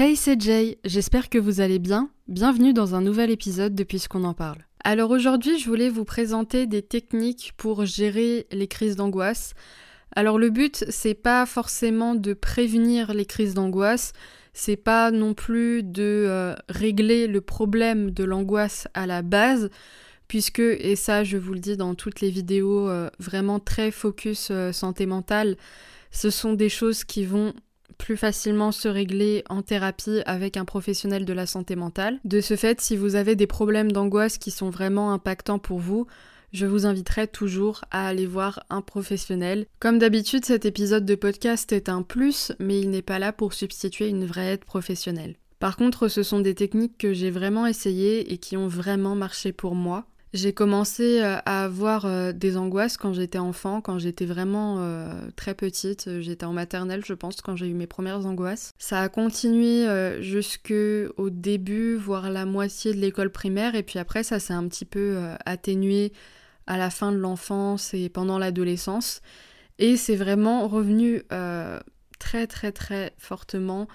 Hey, c'est Jay, j'espère que vous allez bien. Bienvenue dans un nouvel épisode de Puisqu'on en parle. Alors aujourd'hui, je voulais vous présenter des techniques pour gérer les crises d'angoisse. Alors le but, c'est pas forcément de prévenir les crises d'angoisse, c'est pas non plus de euh, régler le problème de l'angoisse à la base, puisque, et ça je vous le dis dans toutes les vidéos euh, vraiment très focus euh, santé mentale, ce sont des choses qui vont plus facilement se régler en thérapie avec un professionnel de la santé mentale. De ce fait, si vous avez des problèmes d'angoisse qui sont vraiment impactants pour vous, je vous inviterai toujours à aller voir un professionnel. Comme d'habitude, cet épisode de podcast est un plus, mais il n'est pas là pour substituer une vraie aide professionnelle. Par contre, ce sont des techniques que j'ai vraiment essayées et qui ont vraiment marché pour moi. J'ai commencé euh, à avoir euh, des angoisses quand j'étais enfant, quand j'étais vraiment euh, très petite. J'étais en maternelle, je pense, quand j'ai eu mes premières angoisses. Ça a continué jusque au début, voire la moitié de l'école primaire, et puis après, ça s'est un petit peu atténué à la fin de l'enfance et pendant l'adolescence. Et c'est vraiment revenu très très très fortement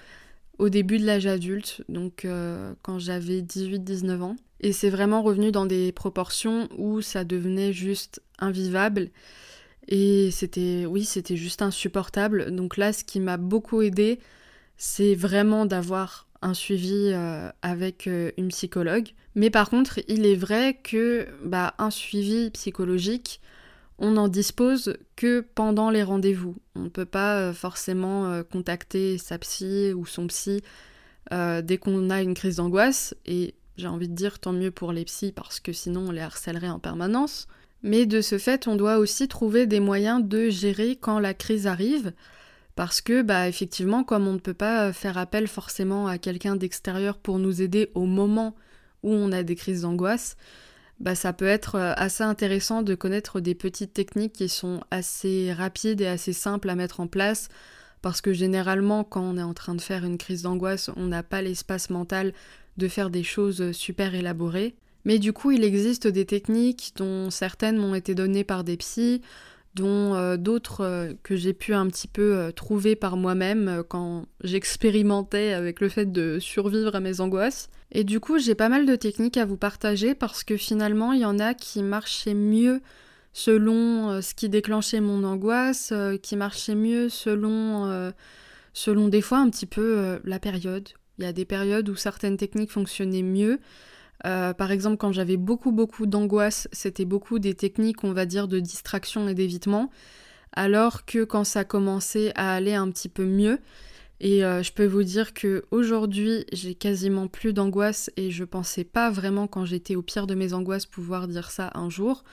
au début de l'âge adulte, donc quand j'avais 18-19 ans. Et c'est vraiment revenu dans des proportions où ça devenait juste invivable. Et c'était, oui, c'était juste insupportable. Donc là, ce qui m'a beaucoup aidé, c'est vraiment d'avoir un suivi euh, avec euh, une psychologue. Mais par contre, il est vrai que bah, un suivi psychologique, on n'en dispose que pendant les rendez-vous. On ne peut pas euh, forcément contacter sa psy ou son psy dès qu'on a une crise d'angoisse. Et j'ai envie de dire tant mieux pour les psys parce que sinon on les harcèlerait en permanence. Mais de ce fait, on doit aussi trouver des moyens de gérer quand la crise arrive. Parce que, bah, effectivement, comme on ne peut pas faire appel forcément à quelqu'un d'extérieur pour nous aider au moment où on a des crises d'angoisse, bah, ça peut être euh, assez intéressant de connaître des petites techniques qui sont assez rapides et assez simples à mettre en place. Parce que généralement, quand on est en train de faire une crise d'angoisse, on n'a pas l'espace mental de faire des choses super élaborées. Mais du coup, il existe des techniques dont certaines m'ont été données par des psys, dont euh, d'autres euh, que j'ai pu un petit peu euh, trouver par moi-même quand j'expérimentais avec le fait de survivre à mes angoisses. Et du coup, j'ai pas mal de techniques à vous partager parce que finalement, il y en a qui marchaient mieux selon ce qui déclenchait mon angoisse, qui marchaient mieux selon, selon des fois un petit peu la période il y a des périodes où certaines techniques fonctionnaient mieux. Euh, par exemple, quand j'avais beaucoup beaucoup d'angoisse, c'était beaucoup des techniques, on va dire, de distraction et d'évitement. Alors que quand ça commençait à aller un petit peu mieux, et euh, je peux vous dire que aujourd'hui, j'ai quasiment plus d'angoisse et je pensais pas vraiment quand j'étais au pire de mes angoisses pouvoir dire ça un jour.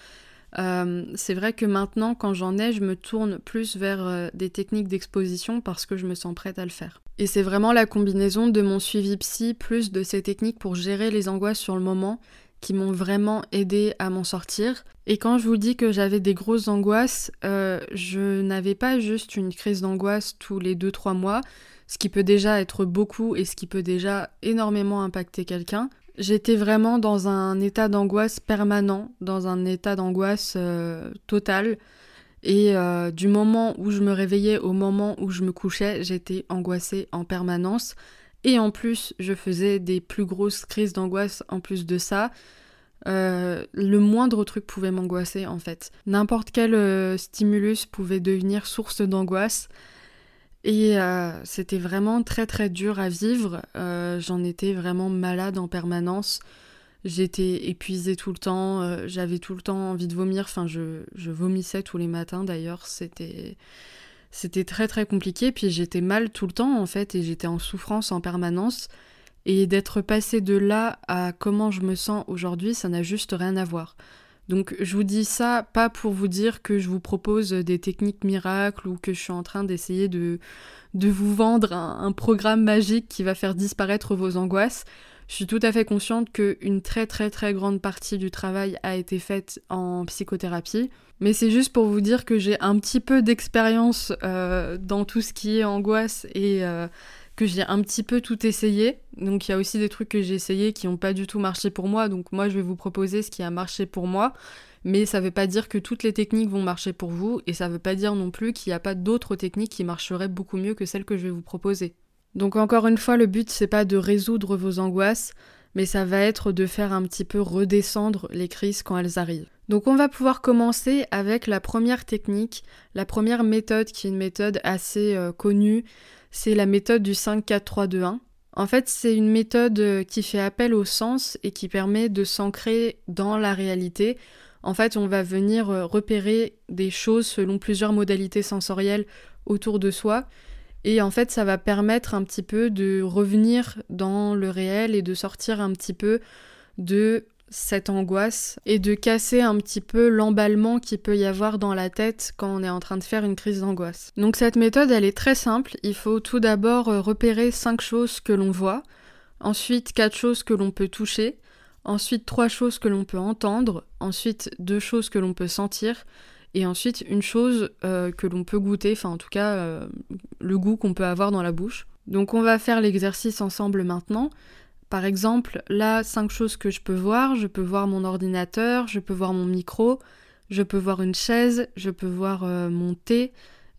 Euh, c'est vrai que maintenant, quand j'en ai, je me tourne plus vers euh, des techniques d'exposition parce que je me sens prête à le faire. Et c'est vraiment la combinaison de mon suivi psy plus de ces techniques pour gérer les angoisses sur le moment qui m'ont vraiment aidé à m'en sortir. Et quand je vous dis que j'avais des grosses angoisses, euh, je n'avais pas juste une crise d'angoisse tous les 2-3 mois, ce qui peut déjà être beaucoup et ce qui peut déjà énormément impacter quelqu'un. J'étais vraiment dans un état d'angoisse permanent, dans un état d'angoisse euh, total. Et euh, du moment où je me réveillais au moment où je me couchais, j'étais angoissée en permanence. Et en plus, je faisais des plus grosses crises d'angoisse en plus de ça. Euh, le moindre truc pouvait m'angoisser en fait. N'importe quel stimulus pouvait devenir source d'angoisse. Et euh, c'était vraiment très très dur à vivre. Euh, j'en étais vraiment malade en permanence. J'étais épuisée tout le temps. Euh, j'avais tout le temps envie de vomir. Enfin, je, je vomissais tous les matins d'ailleurs. C'était, c'était très très compliqué. Puis j'étais mal tout le temps en fait. Et j'étais en souffrance en permanence. Et d'être passé de là à comment je me sens aujourd'hui, ça n'a juste rien à voir. Donc je vous dis ça pas pour vous dire que je vous propose des techniques miracles ou que je suis en train d'essayer de, vous vendre un, programme magique qui va faire disparaître vos angoisses. Je suis tout à fait consciente qu'une très très très grande partie du travail a été faite en psychothérapie. Mais c'est juste pour vous dire que j'ai un petit peu d'expérience euh, dans tout ce qui est angoisse et euh, que j'ai un petit peu tout essayé. Donc il y a aussi des trucs que j'ai essayé qui n'ont pas du tout marché pour moi. Donc moi je vais vous proposer ce qui a marché pour moi. Mais ça ne veut pas dire que toutes les techniques vont marcher pour vous. Et ça ne veut pas dire non plus qu'il n'y a pas d'autres techniques qui marcheraient beaucoup mieux que celles que je vais vous proposer. Donc encore une fois, le but c'est pas de résoudre vos angoisses, mais ça va être de faire un petit peu redescendre les crises quand elles arrivent. Donc on va pouvoir commencer avec la première technique, la première méthode qui est une méthode assez euh, connue, c'est la méthode du 5-4-3-2-1. En fait, c'est une méthode euh, qui fait appel au sens et qui permet de s'ancrer dans la réalité. En fait, on va venir euh, repérer des choses selon plusieurs modalités sensorielles autour de soi. Et en fait, ça va permettre un petit peu de revenir dans le réel et de sortir un petit peu de cette angoisse et de casser un petit peu l'emballement qui peut y avoir dans la tête quand on est en train de faire une crise d'angoisse. Donc cette méthode, elle est très simple. Il faut tout d'abord euh, repérer cinq choses que l'on voit, ensuite quatre choses que l'on peut toucher, ensuite trois choses que l'on peut entendre, ensuite deux choses que l'on peut sentir, et ensuite une chose euh, que l'on peut goûter, enfin en tout cas euh, le goût qu'on peut avoir dans la bouche. Donc on va faire l'exercice ensemble maintenant. Par exemple, là, cinq choses que je peux voir. Je peux voir mon ordinateur, je peux voir mon micro, je peux voir une chaise, je peux voir euh, mon thé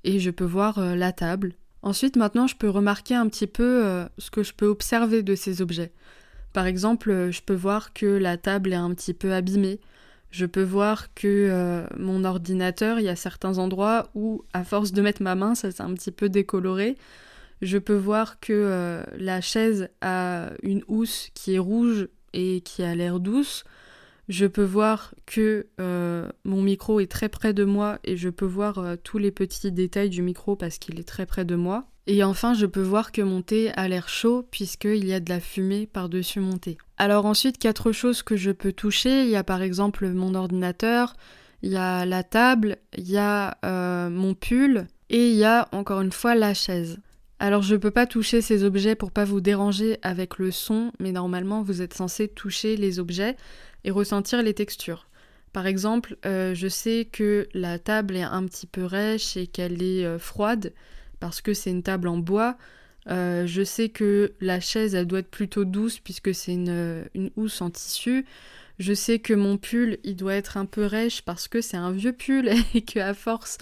et je peux voir euh, la table. Ensuite, maintenant, je peux remarquer un petit peu euh, ce que je peux observer de ces objets. Par exemple, je peux voir que la table est un petit peu abîmée. Je peux voir que mon ordinateur, il y a certains endroits où, à force de mettre ma main, ça s'est un petit peu décoloré. Je peux voir que euh, la chaise a une housse qui est rouge et qui a l'air douce. Je peux voir que euh, mon micro est très près de moi et je peux voir euh, tous les petits détails du micro parce qu'il est très près de moi. Et enfin, je peux voir que mon thé a l'air chaud puisqu'il y a de la fumée par-dessus mon thé. Alors ensuite, quatre choses que je peux toucher. Il y a par exemple mon ordinateur, il y a la table, il y a mon pull et il y a encore une fois la chaise. Alors je peux pas toucher ces objets pour pas vous déranger avec le son, mais normalement vous êtes censé toucher les objets et ressentir les textures. Par exemple, euh, je sais que la table est un petit peu rêche et qu'elle est euh, froide parce que c'est une table en bois. Euh, je sais que la chaise elle doit être plutôt douce puisque c'est une, une housse en tissu. Je sais que mon pull il doit être un peu rêche parce que c'est un vieux pull et qu'à force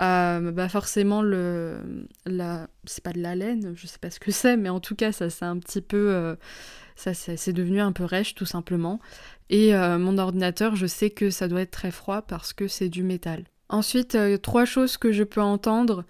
euh, bah forcément le la c'est pas de la laine je sais pas ce que c'est mais en tout cas ça c'est un petit peu euh, ça c'est devenu un peu rêche tout simplement. Et euh, mon ordinateur je sais que ça doit être très froid parce que c'est du métal. Ensuite trois choses que je peux entendre.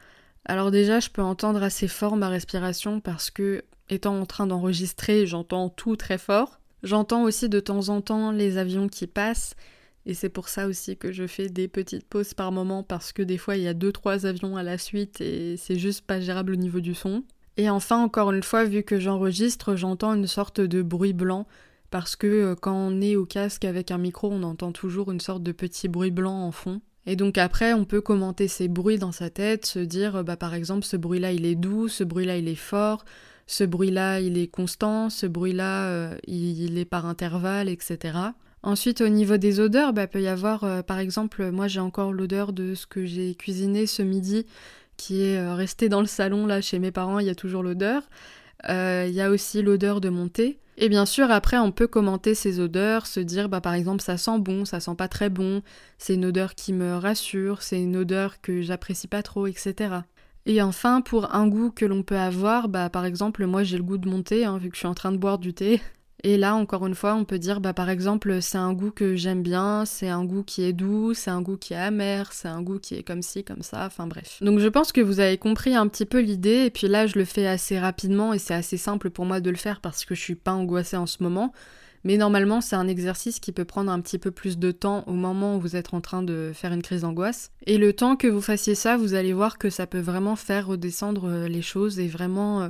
Alors déjà je peux entendre assez fort ma respiration parce que étant en train d'enregistrer j'entends tout très fort. J'entends aussi de temps en temps les avions qui passent et c'est pour ça aussi que je fais des petites pauses par moment parce que des fois il y a deux trois avions à la suite et c'est juste pas gérable au niveau du son. Et enfin encore une fois vu que j'enregistre, j'entends une sorte de bruit blanc parce que euh, quand on est au casque avec un micro, on entend toujours une sorte de petit bruit blanc en fond. Et donc après, on peut commenter ces bruits dans sa tête, se dire bah par exemple ce bruit-là il est doux, ce bruit-là il est fort, ce bruit-là il est constant, ce bruit-là euh, il est par intervalle, etc. Ensuite, au niveau des odeurs, bah, peut y avoir, euh, par exemple, moi j'ai encore l'odeur de ce que j'ai cuisiné ce midi, qui est euh, resté dans le salon là chez mes parents. Il y a toujours l'odeur. Euh, il y a aussi l'odeur de mon thé. Et bien sûr, après, on peut commenter ces odeurs, se dire, bah, par exemple, ça sent bon, ça sent pas très bon, c'est une odeur qui me rassure, c'est une odeur que j'apprécie pas trop, etc. Et enfin, pour un goût que l'on peut avoir, bah, par exemple, moi j'ai le goût de mon thé, hein, vu que je suis en train de boire du thé. Et là, encore une fois, on peut dire, bah, par exemple, c'est un goût que j'aime bien, c'est un goût qui est doux, c'est un goût qui est amer, c'est un goût qui est comme ci, comme ça, enfin bref. Donc je pense que vous avez compris un petit peu l'idée, et puis là, je le fais assez rapidement, et c'est assez simple pour moi de le faire parce que je suis pas angoissée en ce moment. Mais normalement, c'est un exercice qui peut prendre un petit peu plus de temps au moment où vous êtes en train de faire une crise d'angoisse. Et le temps que vous fassiez ça, vous allez voir que ça peut vraiment faire redescendre euh, les choses et vraiment euh,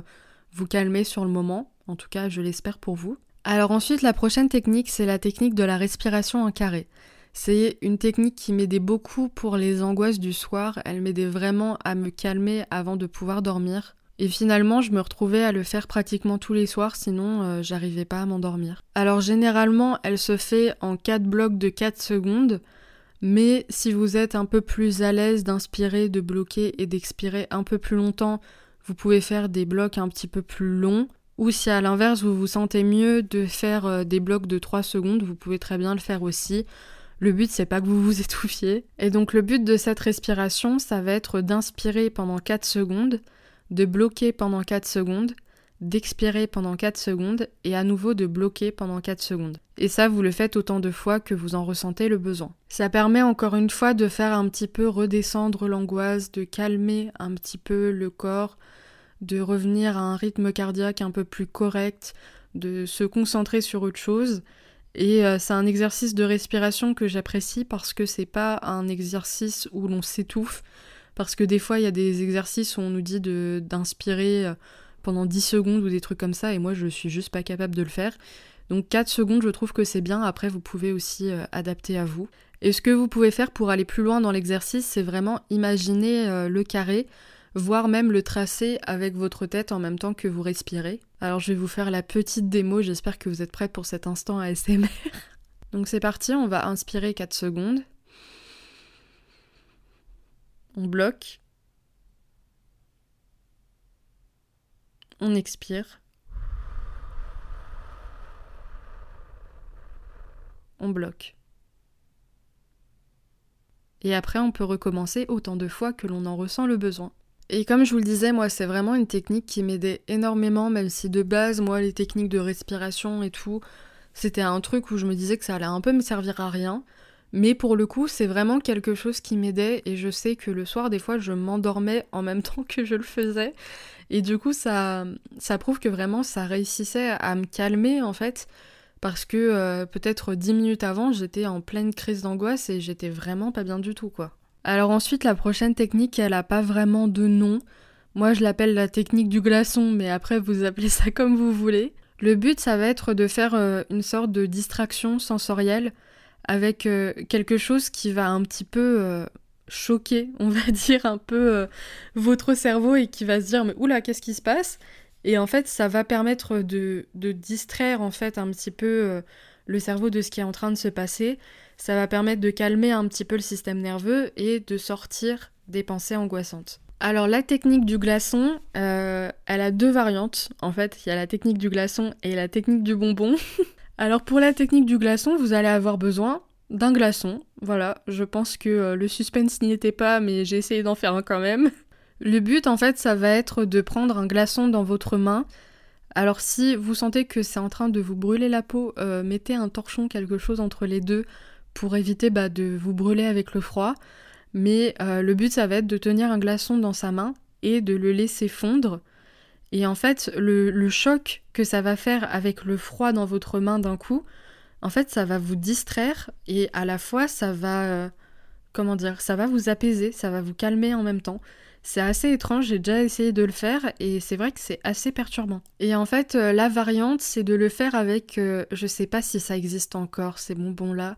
vous calmer sur le moment. En tout cas, je l'espère pour vous. Alors ensuite, la prochaine technique, c'est la technique de la respiration en carré. C'est une technique qui m'aidait beaucoup pour les angoisses du soir, elle m'aidait vraiment à me calmer avant de pouvoir dormir. Et finalement, je me retrouvais à le faire pratiquement tous les soirs, sinon euh, j'arrivais pas à m'endormir. Alors généralement, elle se fait en 4 blocs de 4 secondes, mais si vous êtes un peu plus à l'aise d'inspirer, de bloquer et d'expirer un peu plus longtemps, vous pouvez faire des blocs un petit peu plus longs. Ou si à l'inverse vous vous sentez mieux de faire euh, des blocs de 3 secondes, vous pouvez très bien le faire aussi. Le but c'est pas que vous vous étouffiez. Et donc le but de cette respiration, ça va être d'inspirer pendant 4 secondes, de bloquer pendant 4 secondes, d'expirer pendant 4 secondes et à nouveau de bloquer pendant 4 secondes. Et ça, vous le faites autant de fois que vous en ressentez le besoin. Ça permet encore une fois de faire un petit peu redescendre l'angoisse, de calmer un petit peu le corps, de revenir à un rythme cardiaque un peu plus correct, de se concentrer sur autre chose. Et euh, c'est un exercice de respiration que j'apprécie parce que c'est pas un exercice où l'on s'étouffe. Parce que des fois, il y a des exercices où on nous dit d'inspirer euh, pendant 10 secondes ou des trucs comme ça, et moi, je suis juste pas capable de le faire. Donc 4 secondes, je trouve que c'est bien. Après, vous pouvez aussi euh, adapter à vous. Et ce que vous pouvez faire pour aller plus loin dans l'exercice, c'est vraiment imaginer le carré voire même le tracer avec votre tête en même temps que vous respirez. Alors je vais vous faire la petite démo, j'espère que vous êtes prêts pour cet instant ASMR. Donc c'est parti, on va inspirer 4 secondes. On bloque. On expire. On bloque. Et après, on peut recommencer autant de fois que l'on en ressent le besoin. Et comme je vous le disais, moi, c'est vraiment une technique qui m'aidait énormément, même si de base, moi, les techniques de respiration et tout, c'était un truc où je me disais que ça allait un peu me servir à rien. Mais pour le coup, c'est vraiment quelque chose qui m'aidait et je sais que le soir, des fois, je m'endormais en même temps que je le faisais. Et du coup, ça, ça prouve que vraiment, ça réussissait à me calmer, en fait. Parce que euh, peut-être dix minutes avant, j'étais en pleine crise d'angoisse et j'étais vraiment pas bien du tout, quoi. Alors ensuite, la prochaine technique, elle n'a pas vraiment de nom. Moi, je l'appelle la technique du glaçon, mais après, vous appelez ça comme vous voulez. Le but, ça va être de faire euh, une sorte de distraction sensorielle avec euh, quelque chose qui va un petit peu euh, choquer, on va dire, un peu votre cerveau et qui va se dire, mais oula, qu'est-ce qui se passe? Et en fait, ça va permettre de, de, distraire, en fait, un petit peu le cerveau de ce qui est en train de se passer ça va permettre de calmer un petit peu le système nerveux et de sortir des pensées angoissantes. Alors la technique du glaçon, euh, elle a deux variantes. En fait, il y a la technique du glaçon et la technique du bonbon. Alors pour la technique du glaçon, vous allez avoir besoin d'un glaçon. Voilà, je pense que euh, le suspense n'y était pas, mais j'ai essayé d'en faire un quand même. Le but, en fait, ça va être de prendre un glaçon dans votre main. Alors si vous sentez que c'est en train de vous brûler la peau, euh, mettez un torchon, quelque chose entre les deux pour éviter bah, de vous brûler avec le froid. Mais euh, le but, ça va être de tenir un glaçon dans sa main et de le laisser fondre. Et en fait, le, choc que ça va faire avec le froid dans votre main d'un coup, en fait, ça va vous distraire et à la fois, ça va, euh, comment dire, ça va vous apaiser, ça va vous calmer en même temps. C'est assez étrange, j'ai déjà essayé de le faire et c'est vrai que c'est assez perturbant. Et en fait, euh, la variante, c'est de le faire avec, je sais pas si ça existe encore, ces bonbons-là.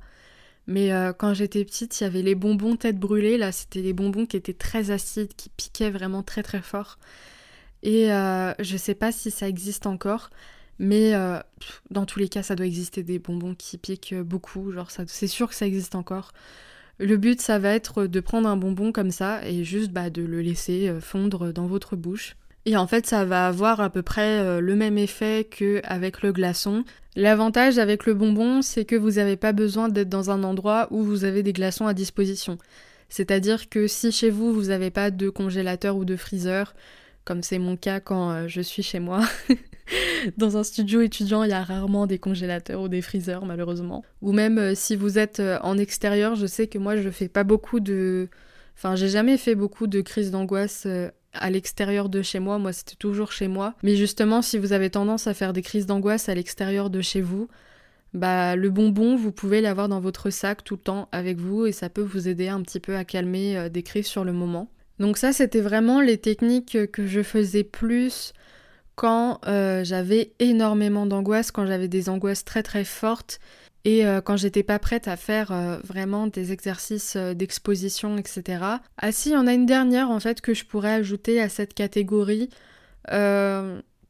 Mais euh, quand j'étais petite, il y avait les bonbons tête brûlée. Là, c'était des bonbons qui étaient très acides, qui piquaient vraiment très très fort. Et euh, je sais pas si ça existe encore, mais euh, dans tous les cas, ça doit exister des bonbons qui piquent beaucoup. Genre, c'est sûr que ça existe encore. Le but, ça va être de prendre un bonbon comme ça et juste bah, de le laisser fondre dans votre bouche. Et en fait, ça va avoir à peu près euh, le même effet qu'avec le glaçon. L'avantage avec le bonbon, c'est que vous n'avez pas besoin d'être dans un endroit où vous avez des glaçons à disposition. C'est-à-dire que si chez vous, vous n'avez pas de congélateur ou de freezer, comme c'est mon cas quand euh, je suis chez moi, dans un studio étudiant, il y a rarement des congélateurs ou des freezers, malheureusement. Ou même euh, si vous êtes en extérieur, je sais que moi, je fais pas beaucoup de... Enfin, j'ai jamais fait beaucoup de crises d'angoisse à l'extérieur de chez moi, moi c'était toujours chez moi. Mais justement, si vous avez tendance à faire des crises d'angoisse à l'extérieur de chez vous, bah le bonbon, vous pouvez l'avoir dans votre sac tout le temps avec vous et ça peut vous aider un petit peu à calmer euh, des crises sur le moment. Donc ça, c'était vraiment les techniques que je faisais plus quand euh, j'avais énormément d'angoisse, quand j'avais des angoisses très très fortes et euh, quand j'étais pas prête à faire euh, vraiment des exercices euh, d'exposition, etc. Ah si, il y en a une dernière en fait que je pourrais ajouter à cette catégorie.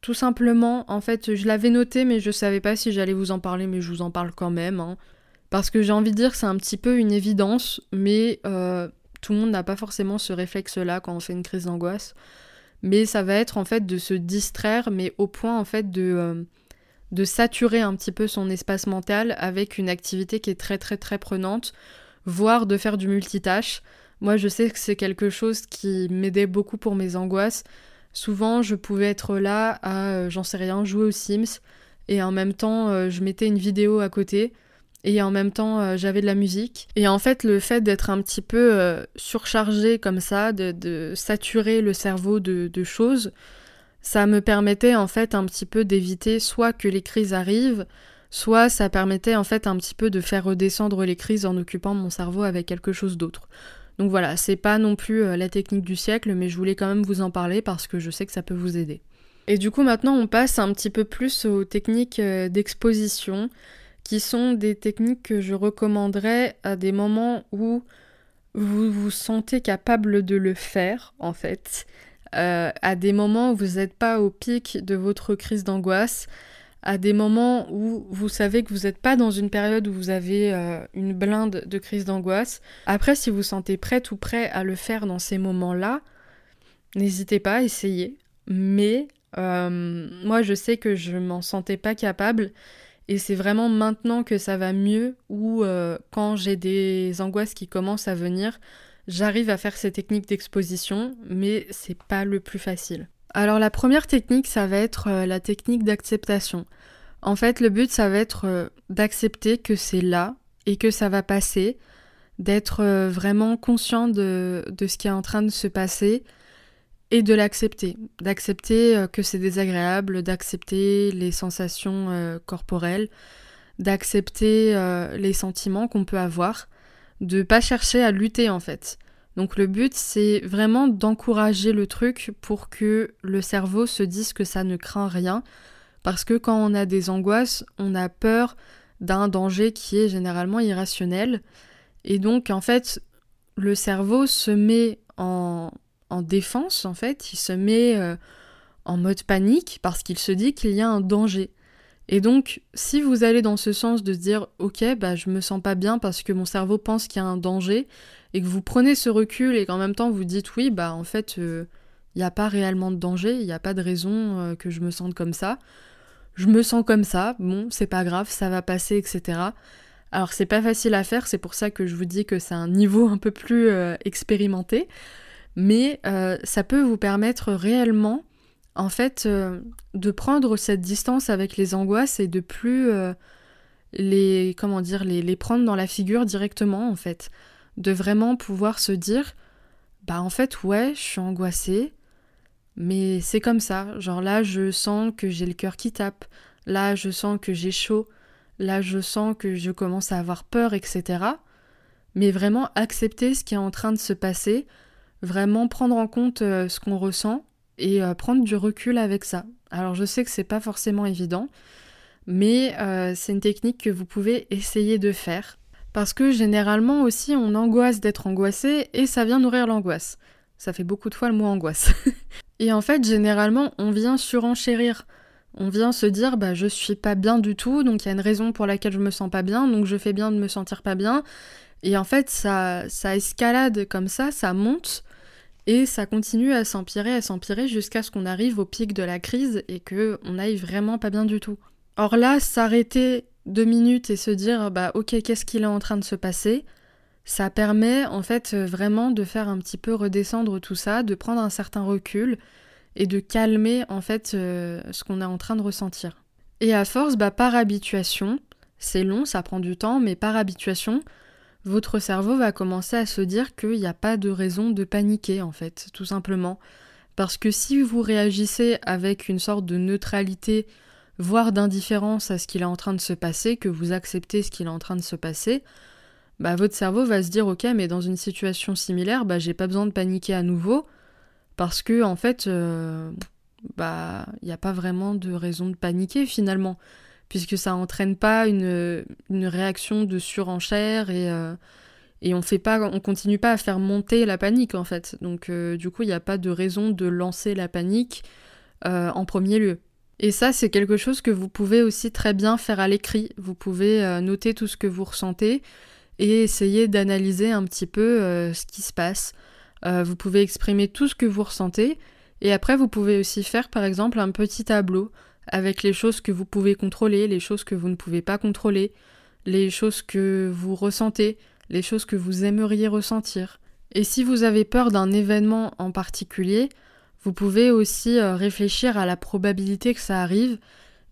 tout simplement, en fait, je l'avais noté, mais je savais pas si j'allais vous en parler, mais je vous en parle quand même. Hein. Parce que j'ai envie de dire que c'est un petit peu une évidence, mais tout le monde n'a pas forcément ce réflexe-là quand on fait une crise d'angoisse. mais ça va être en fait de se distraire, mais au point en fait de, de saturer un petit peu son espace mental avec une activité qui est très très très prenante, voire de faire du multitâche. Moi je sais que c'est quelque chose qui m'aidait beaucoup pour mes angoisses. Souvent je pouvais être là à, euh, j'en sais rien, jouer aux Sims, et en même temps euh, je mettais une vidéo à côté et en même temps euh, j'avais de la musique. Et en fait, le fait d'être un petit peu surchargé comme ça, de, saturer le cerveau de, choses, ça me permettait en fait un petit peu d'éviter soit que les crises arrivent, soit ça permettait en fait un petit peu de faire redescendre les crises en occupant mon cerveau avec quelque chose d'autre. Donc voilà, c'est pas non plus euh, la technique du siècle, mais je voulais quand même vous en parler parce que je sais que ça peut vous aider. Et du coup maintenant on passe un petit peu plus aux techniques d'exposition qui sont des techniques que je recommanderais à des moments où vous vous sentez capable de le faire, en fait, euh, à des moments où vous n'êtes pas au pic de votre crise d'angoisse, à des moments où vous savez que vous n'êtes pas dans une période où vous avez euh, une blinde de crise d'angoisse. Après, si vous sentez prête ou prêt à le faire dans ces moments-là, n'hésitez pas, à essayer. Mais euh, moi, je sais que je m'en sentais pas capable et c'est vraiment maintenant que ça va mieux ou quand j'ai des angoisses qui commencent à venir, j'arrive à faire ces techniques d'exposition, mais c'est pas le plus facile. Alors la première technique, ça va être euh, la technique d'acceptation. En fait, le but, ça va être euh, d'accepter que c'est là et que ça va passer, d'être vraiment conscient de, de ce qui est en train de se passer et de l'accepter, d'accepter euh, que c'est désagréable, d'accepter les sensations euh, corporelles, d'accepter euh, les sentiments qu'on peut avoir, de pas chercher à lutter en fait. Donc le but c'est vraiment d'encourager le truc pour que le cerveau se dise que ça ne craint rien parce que quand on a des angoisses, on a peur d'un danger qui est généralement irrationnel et donc en fait le cerveau se met en en défense, en fait, il se met euh, en mode panique parce qu'il se dit qu'il y a un danger. Et donc, si vous allez dans ce sens de se dire, ok, bah je me sens pas bien parce que mon cerveau pense qu'il y a un danger, et que vous prenez ce recul et qu'en même temps vous dites, oui, bah en fait, il euh, n'y a pas réellement de danger, il n'y a pas de raison euh, que je me sente comme ça. Je me sens comme ça, bon, c'est pas grave, ça va passer, etc. Alors c'est pas facile à faire, c'est pour ça que je vous dis que c'est un niveau un peu plus expérimenté mais euh, ça peut vous permettre réellement, en fait, euh, de prendre cette distance avec les angoisses et de plus euh, les, comment dire, les, les, prendre dans la figure directement, en fait. De vraiment pouvoir se dire, bah en fait, ouais, je suis angoissée, mais c'est comme ça. Genre là, je sens que j'ai le cœur qui tape, là, je sens que j'ai chaud, là, je sens que je commence à avoir peur, etc. Mais vraiment accepter ce qui est en train de se passer, vraiment prendre en compte euh, ce qu'on ressent et euh, prendre du recul avec ça. Alors je sais que c'est pas forcément évident, mais euh, c'est une technique que vous pouvez essayer de faire. Parce que généralement aussi on angoisse d'être angoissé et ça vient nourrir l'angoisse. Ça fait beaucoup de fois le mot angoisse. et en fait généralement on vient surenchérir. On vient se dire bah je suis pas bien du tout, donc il y a une raison pour laquelle je me sens pas bien, donc je fais bien de me sentir pas bien. Et en fait ça, ça escalade comme ça, ça monte, et ça continue à s'empirer, à s'empirer jusqu'à ce qu'on arrive au pic de la crise et que on aille vraiment pas bien du tout. Or là, s'arrêter deux minutes et se dire bah ok qu'est-ce qu'il est en train de se passer, ça permet en fait vraiment de faire un petit peu redescendre tout ça, de prendre un certain recul et de calmer en fait euh, ce qu'on est en train de ressentir. Et à force, bah par habituation, c'est long, ça prend du temps, mais par habituation, votre cerveau va commencer à se dire qu'il n'y a pas de raison de paniquer en fait, tout simplement. Parce que si vous réagissez avec une sorte de neutralité, voire d'indifférence à ce qu'il est en train de se passer, que vous acceptez ce qu'il est en train de se passer, bah votre cerveau va se dire ok mais dans une situation similaire, bah j'ai pas besoin de paniquer à nouveau, parce que en fait, euh, bah il n'y a pas vraiment de raison de paniquer finalement puisque ça entraîne pas une, réaction de surenchère et, euh, et on fait pas, on continue pas à faire monter la panique en fait. Donc euh, du coup, il n'y a pas de raison de lancer la panique euh, en premier lieu. Et ça, c'est quelque chose que vous pouvez aussi très bien faire à l'écrit. Vous pouvez noter tout ce que vous ressentez et essayer d'analyser un petit peu ce qui se passe. vous pouvez exprimer tout ce que vous ressentez Et après, vous pouvez aussi faire par exemple un petit tableau avec les choses que vous pouvez contrôler, les choses que vous ne pouvez pas contrôler, les choses que vous ressentez, les choses que vous aimeriez ressentir. Et si vous avez peur d'un événement en particulier, vous pouvez aussi euh, réfléchir à la probabilité que ça arrive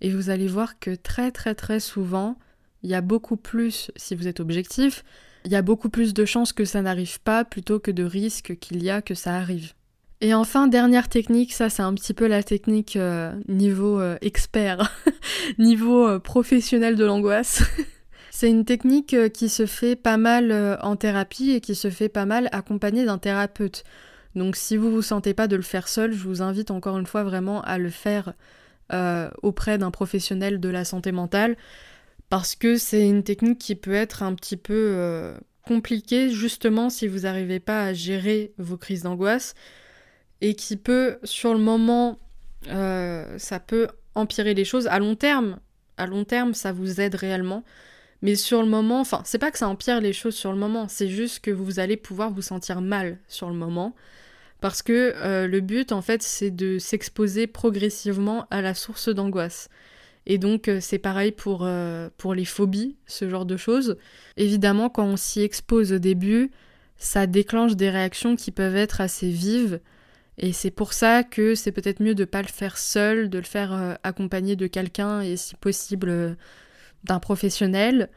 et vous allez voir que très très très souvent, il y a beaucoup plus, si vous êtes objectif, il y a beaucoup plus de chances que ça n'arrive pas plutôt que de risques qu'il y a que ça arrive. Et enfin, dernière technique, ça c'est un petit peu la technique euh, niveau euh, expert, niveau professionnel de l'angoisse. c'est une technique qui se fait pas mal en thérapie et qui se fait pas mal accompagnée d'un thérapeute. Donc si vous vous sentez pas de le faire seul, je vous invite encore une fois vraiment à le faire euh, auprès d'un professionnel de la santé mentale parce que c'est une technique qui peut être un petit peu euh, compliquée justement si vous n'arrivez pas à gérer vos crises d'angoisse et qui peut sur le moment euh, ça peut empirer les choses à long terme. À long terme, ça vous aide réellement. Mais sur le moment, enfin, c'est pas que ça empire les choses sur le moment, c'est juste que vous allez pouvoir vous sentir mal sur le moment. Parce que euh, le but, en fait, c'est de s'exposer progressivement à la source d'angoisse. Et donc, euh, c'est pareil pour, pour les phobies, ce genre de choses. Évidemment, quand on s'y expose au début, ça déclenche des réactions qui peuvent être assez vives. Et c'est pour ça que c'est peut-être mieux de ne pas le faire seul, de le faire accompagné de quelqu'un et si possible d'un professionnel.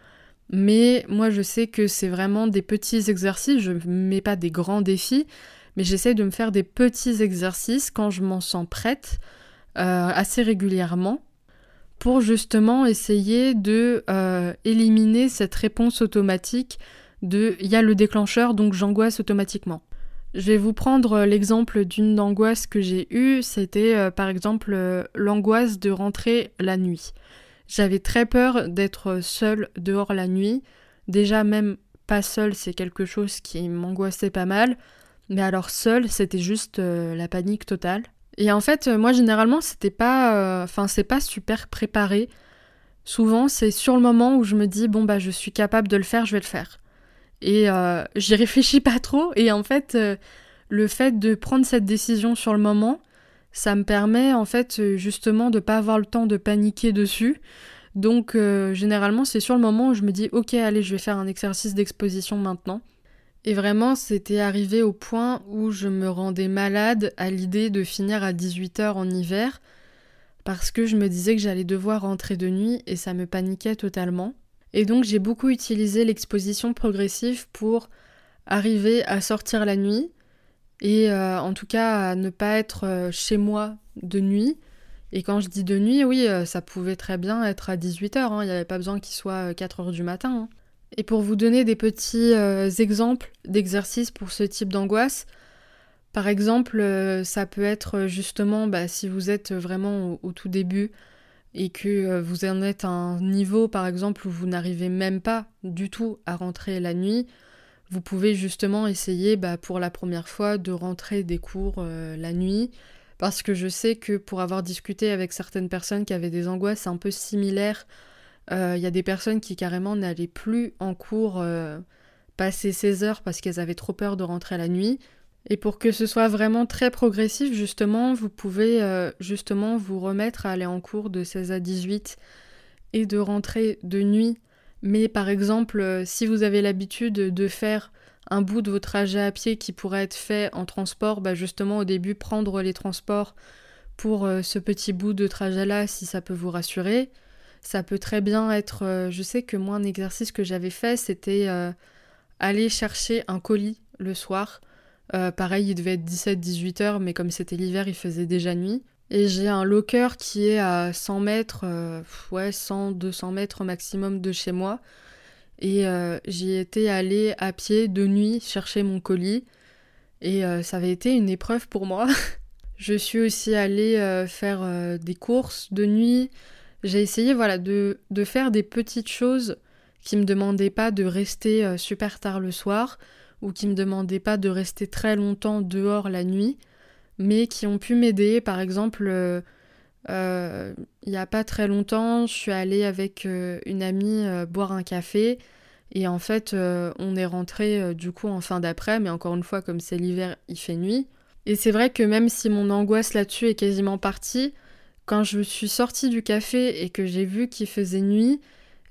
Mais moi, je sais que c'est vraiment des petits exercices, je ne mets pas des grands défis, mais j'essaie de me faire des petits exercices quand je m'en sens prête, euh, assez régulièrement, pour justement essayer de euh, éliminer cette réponse automatique de il y a le déclencheur donc j'angoisse automatiquement. Je vais vous prendre l'exemple d'une angoisse que j'ai eue, c'était euh, par exemple l'angoisse de rentrer la nuit. J'avais très peur d'être seule dehors la nuit. Déjà même pas seule, c'est quelque chose qui m'angoissait pas mal. Mais alors seul, c'était juste euh, la panique totale. Et en fait, euh, moi généralement, c'était pas, euh, enfin c'est pas super préparé. Souvent, c'est sur le moment où je me dis bon bah je suis capable de le faire, je vais le faire. Et j'y réfléchis pas trop. Et en fait, le fait de prendre cette décision sur le moment, ça me permet en fait justement de pas avoir le temps de paniquer dessus. Donc généralement, c'est sur le moment où je me dis ok allez, je vais faire un exercice d'exposition maintenant. Et vraiment, c'était arrivé au point où je me rendais malade à l'idée de finir à 18h en hiver, parce que je me disais que j'allais devoir rentrer de nuit et ça me paniquait totalement. Et donc j'ai beaucoup utilisé l'exposition progressive pour arriver à sortir la nuit, et euh, en tout cas à ne pas être euh, chez moi de nuit. Et quand je dis de nuit, oui, euh, ça pouvait très bien être à 18h, hein. il n'y avait pas besoin qu'il soit 4h du matin. Hein. Et pour vous donner des petits exemples d'exercices pour ce type d'angoisse, par exemple, ça peut être justement bah, si vous êtes vraiment au, tout début et que vous en êtes à un niveau, par exemple, où vous n'arrivez même pas du tout à rentrer la nuit, vous pouvez justement essayer bah, pour la première fois de rentrer des cours la nuit. Parce que je sais que pour avoir discuté avec certaines personnes qui avaient des angoisses un peu similaires il euh, y a des personnes qui carrément n'allaient plus en cours euh, passer 16 heures parce qu'elles avaient trop peur de rentrer la nuit. Et pour que ce soit vraiment très progressif, justement, vous pouvez euh, justement vous remettre à aller en cours de 16 à 18 et de rentrer de nuit. Mais par exemple, si vous avez l'habitude de faire un bout de votre trajet à pied qui pourrait être fait en transport, bah justement au début prendre les transports pour ce petit bout de trajet-là si ça peut vous rassurer. Ça peut très bien être, euh, je sais que moi un exercice que j'avais fait, c'était euh, aller chercher un colis le soir. Euh, pareil, il devait être 17-18 heures, mais comme c'était l'hiver, il faisait déjà nuit. Et j'ai un locker qui est à 100 mètres, ouais, 100-200 mètres maximum de chez moi. Et j'y étais allée à pied de nuit chercher mon colis. Et ça avait été une épreuve pour moi. je suis aussi allée faire des courses de nuit. J'ai essayé voilà, de, de, faire des petites choses qui me demandaient pas de rester euh, super tard le soir ou qui me demandaient pas de rester très longtemps dehors la nuit, mais qui ont pu m'aider. Par exemple, euh, euh, il n'y a pas très longtemps, je suis allée avec une amie boire un café. Et en fait, on est rentré du coup en fin d'après, mais encore une fois, comme c'est l'hiver, il fait nuit. Et c'est vrai que même si mon angoisse là-dessus est quasiment partie, quand je suis sortie du café et que j'ai vu qu'il faisait nuit,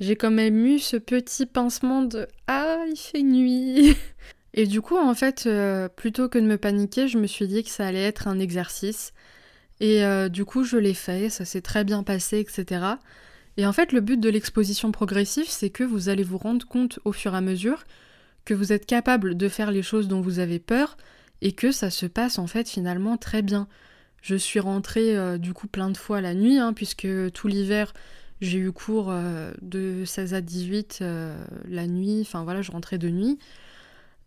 j'ai quand même eu ce petit pincement de Ah, il fait nuit Et du coup, en fait, euh, plutôt que de me paniquer, je me suis dit que ça allait être un exercice. Et euh, du coup, je l'ai fait, ça s'est très bien passé, etc. Et en fait, le but de l'exposition progressive, c'est que vous allez vous rendre compte au fur et à mesure que vous êtes capable de faire les choses dont vous avez peur et que ça se passe en fait finalement très bien. Je suis rentrée euh, du coup plein de fois la nuit, hein, puisque tout l'hiver j'ai eu cours de 16 à 18 la nuit, enfin voilà, je rentrais de nuit.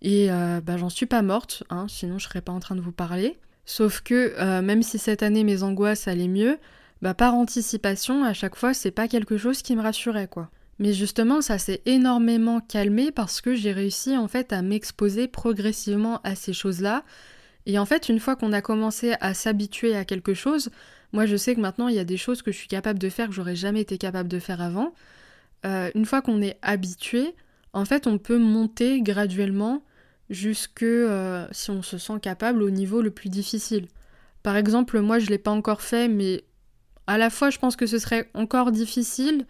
Et euh, bah, j'en suis pas morte, hein, sinon je serais pas en train de vous parler. Sauf que euh, même si cette année mes angoisses allaient mieux, bah, par anticipation, à chaque fois, c'est pas quelque chose qui me rassurait, quoi. Mais justement, ça s'est énormément calmé parce que j'ai réussi en fait à m'exposer progressivement à ces choses-là. Et en fait, une fois qu'on a commencé à s'habituer à quelque chose, moi je sais que maintenant il y a des choses que je suis capable de faire que j'aurais jamais été capable de faire avant. Euh, une fois qu'on est habitué, en fait, on peut monter graduellement jusque euh, si on se sent capable au niveau le plus difficile. Par exemple, moi je l'ai pas encore fait, mais à la fois je pense que ce serait encore difficile,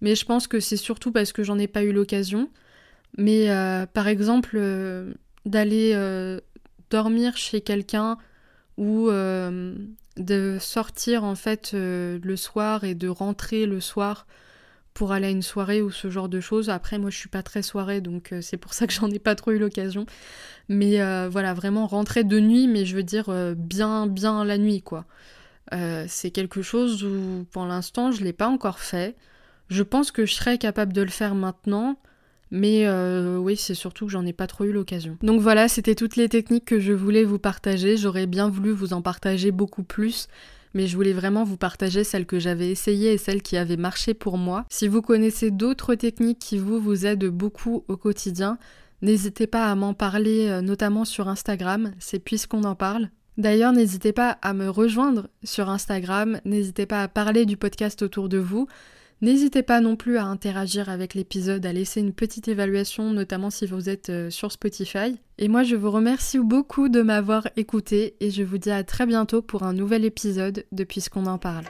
mais je pense que c'est surtout parce que j'en ai pas eu l'occasion. Mais euh, par exemple, euh, d'aller dormir chez quelqu'un ou de sortir en fait le soir et de rentrer le soir pour aller à une soirée ou ce genre de choses. Après, moi, je suis pas très soirée, donc euh, c'est pour ça que j'en ai pas trop eu l'occasion. Mais euh, voilà, vraiment rentrer de nuit, mais je veux dire euh, bien, bien la nuit, quoi. c'est quelque chose où, pour l'instant, je l'ai pas encore fait. Je pense que je serais capable de le faire maintenant. Mais oui, c'est surtout que j'en ai pas trop eu l'occasion. Donc voilà, c'était toutes les techniques que je voulais vous partager. J'aurais bien voulu vous en partager beaucoup plus mais je voulais vraiment vous partager celles que j'avais essayées et celles qui avaient marché pour moi. Si vous connaissez d'autres techniques qui vous, vous aident beaucoup au quotidien, n'hésitez pas à m'en parler, euh, notamment sur Instagram, c'est puisqu'on en parle. D'ailleurs, n'hésitez pas à me rejoindre sur Instagram, n'hésitez pas à parler du podcast autour de vous. N'hésitez pas non plus à interagir avec l'épisode, à laisser une petite évaluation, notamment si vous êtes euh, sur Spotify. Et moi, je vous remercie beaucoup de m'avoir écouté et je vous dis à très bientôt pour un nouvel épisode de Puisqu'on en parle.